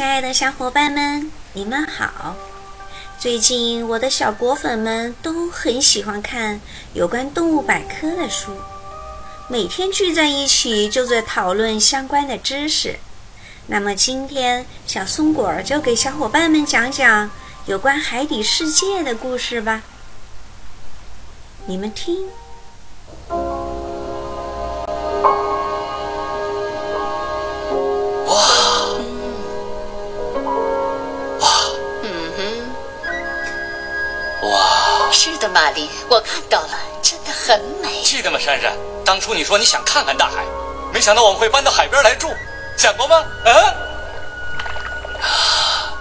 亲爱的小伙伴们，你们好！最近我的小果粉们都很喜欢看有关动物百科的书，每天聚在一起就在讨论相关的知识。那么今天，小松果就给小伙伴们讲讲有关海底世界的故事吧。你们听。的，玛丽，我看到了，真的很美。记得吗，珊珊？当初你说你想看看大海，没想到我们会搬到海边来住，想过吗？啊？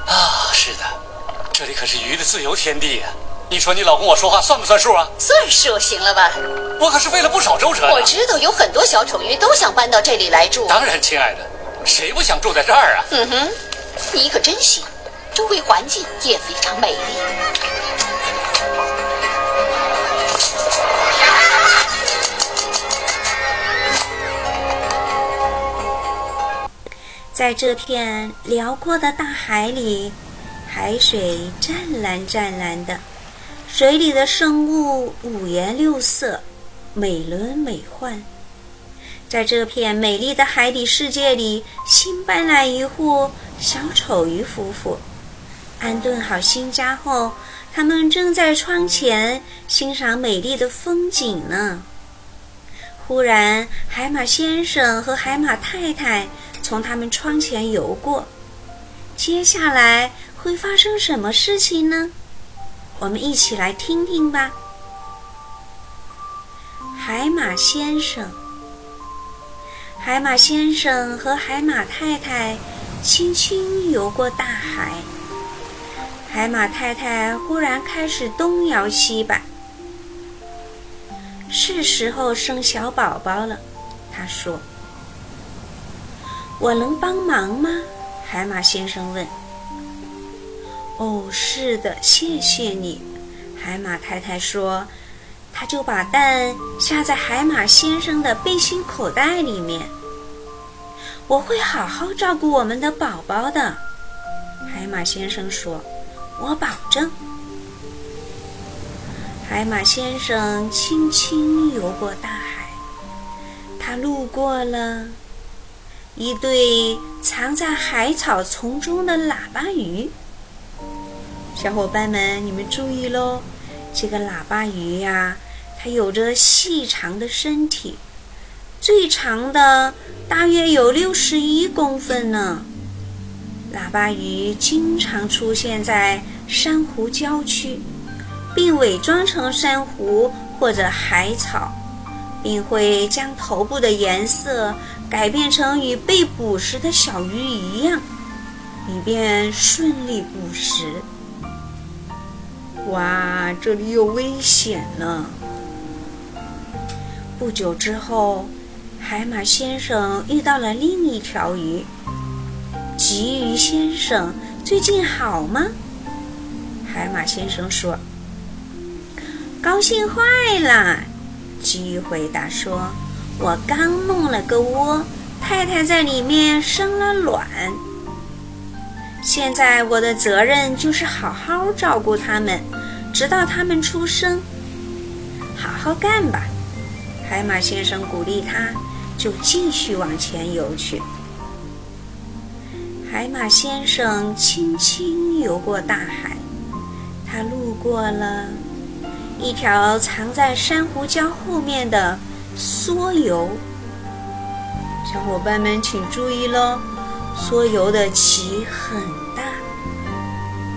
啊，是的，这里可是鱼的自由天地呀！你说你老公我说话算不算数啊？算数，行了吧？我可是费了不少周折。我知道有很多小丑鱼都想搬到这里来住。当然，亲爱的，谁不想住在这儿啊？嗯哼，你可真行，周围环境也非常美丽。在这片辽阔的大海里，海水湛蓝湛蓝的，水里的生物五颜六色，美轮美奂。在这片美丽的海底世界里，新搬来一户小丑鱼夫妇，安顿好新家后，他们正在窗前欣赏美丽的风景呢。忽然，海马先生和海马太太。从他们窗前游过，接下来会发生什么事情呢？我们一起来听听吧。海马先生，海马先生和海马太太轻轻游过大海。海马太太忽然开始东摇西摆，是时候生小宝宝了，他说。我能帮忙吗？海马先生问。哦，是的，谢谢你。海马太太说，他就把蛋下在海马先生的背心口袋里面。我会好好照顾我们的宝宝的，海马先生说，我保证。海马先生轻轻游过大海，他路过了。一对藏在海草丛中的喇叭鱼，小伙伴们，你们注意喽！这个喇叭鱼呀，它有着细长的身体，最长的大约有六十一公分呢。喇叭鱼经常出现在珊瑚礁区，并伪装成珊瑚或者海草，并会将头部的颜色。改变成与被捕食的小鱼一样，以便顺利捕食。哇，这里有危险呢！不久之后，海马先生遇到了另一条鱼。鲫鱼先生最近好吗？海马先生说：“高兴坏了。”鲫鱼回答说。我刚弄了个窝，太太在里面生了卵。现在我的责任就是好好照顾它们，直到它们出生。好好干吧，海马先生鼓励他，就继续往前游去。海马先生轻轻游过大海，他路过了一条藏在珊瑚礁后面的。缩游，小伙伴们请注意喽！缩游的鳍很大，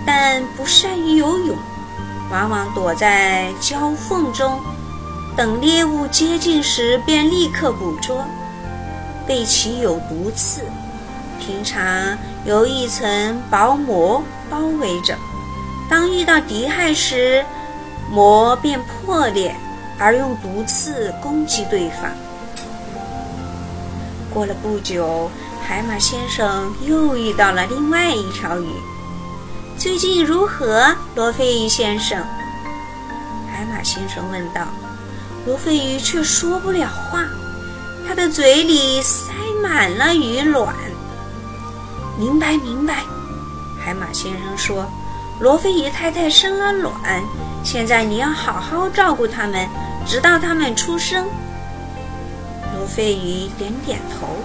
但不善于游泳，往往躲在礁缝中，等猎物接近时便立刻捕捉。背鳍有毒刺，平常由一层薄膜包围着，当遇到敌害时，膜便破裂。而用毒刺攻击对方。过了不久，海马先生又遇到了另外一条鱼。最近如何，罗非鱼先生？海马先生问道。罗非鱼却说不了话，他的嘴里塞满了鱼卵。明白，明白。海马先生说：“罗非鱼太太生了卵，现在你要好好照顾它们，直到它们出生。”罗非鱼点点头。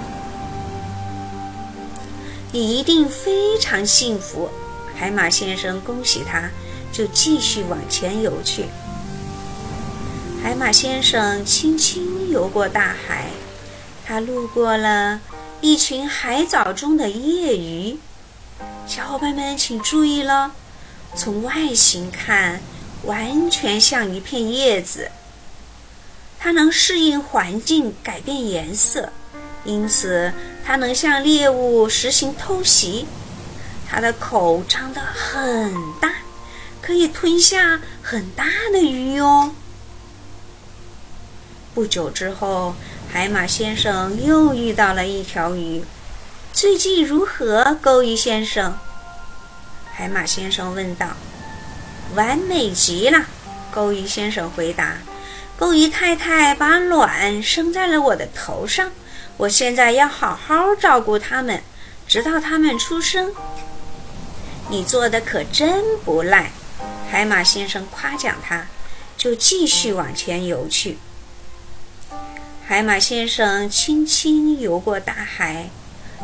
你一定非常幸福，海马先生恭喜他，就继续往前游去。海马先生轻轻游过大海，他路过了一群海藻中的叶鱼。小伙伴们请注意了，从外形看，完全像一片叶子。它能适应环境，改变颜色，因此它能向猎物实行偷袭。它的口张得很大，可以吞下很大的鱼哟。不久之后，海马先生又遇到了一条鱼。最近如何，钩鱼先生？海马先生问道。完美极了，钩鱼先生回答。钩鱼太太把卵生在了我的头上，我现在要好好照顾它们，直到它们出生。你做的可真不赖，海马先生夸奖他，就继续往前游去。海马先生轻轻游过大海，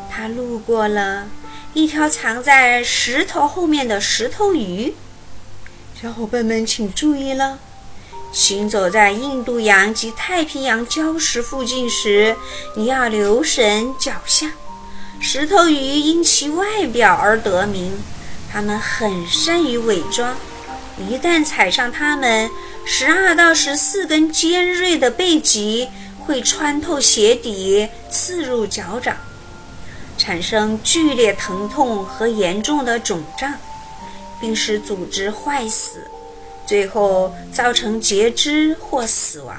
他路过了一条藏在石头后面的石头鱼。小伙伴们请注意了，行走在印度洋及太平洋礁石附近时，你要留神脚下。石头鱼因其外表而得名，它们很善于伪装。一旦踩上它们，十二到十四根尖锐的背脊。会穿透鞋底，刺入脚掌，产生剧烈疼痛和严重的肿胀，并使组织坏死，最后造成截肢或死亡。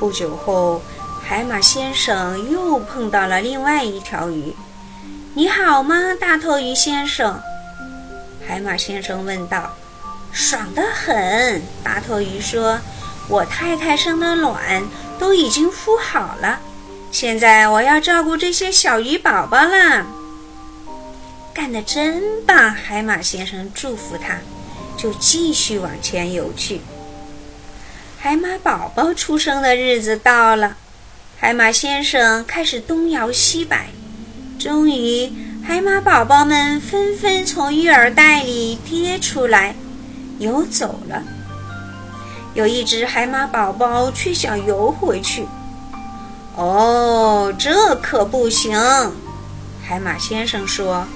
不久后，海马先生又碰到了另外一条鱼。“你好吗，大头鱼先生？”海马先生问道。“爽得很。”大头鱼说。我太太生的卵都已经孵好了，现在我要照顾这些小鱼宝宝啦。干得真棒！海马先生祝福他，就继续往前游去。海马宝宝出生的日子到了，海马先生开始东摇西摆，终于，海马宝宝们纷纷从育儿袋里跌出来，游走了。有一只海马宝宝却想游回去。哦哦，这可不行！海马先生说：“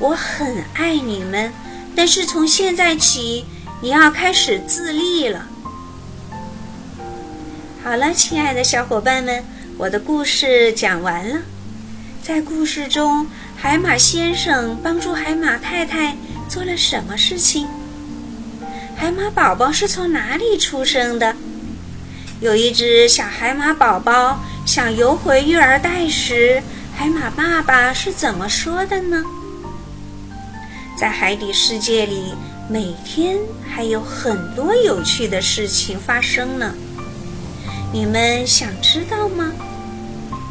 我很爱你们，但是从现在起，你要开始自立了。”好了，亲爱的小伙伴们，我的故事讲完了。在故事中，海马先生帮助海马太太做了什么事情？海马宝宝是从哪里出生的？有一只小海马宝宝想游回育儿袋时，海马爸爸是怎么说的呢？在海底世界里，每天还有很多有趣的事情发生呢。你们想知道吗？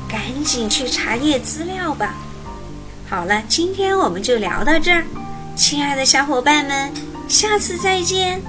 赶紧去查阅资料吧。好了，今天我们就聊到这儿，亲爱的小伙伴们。下次再见。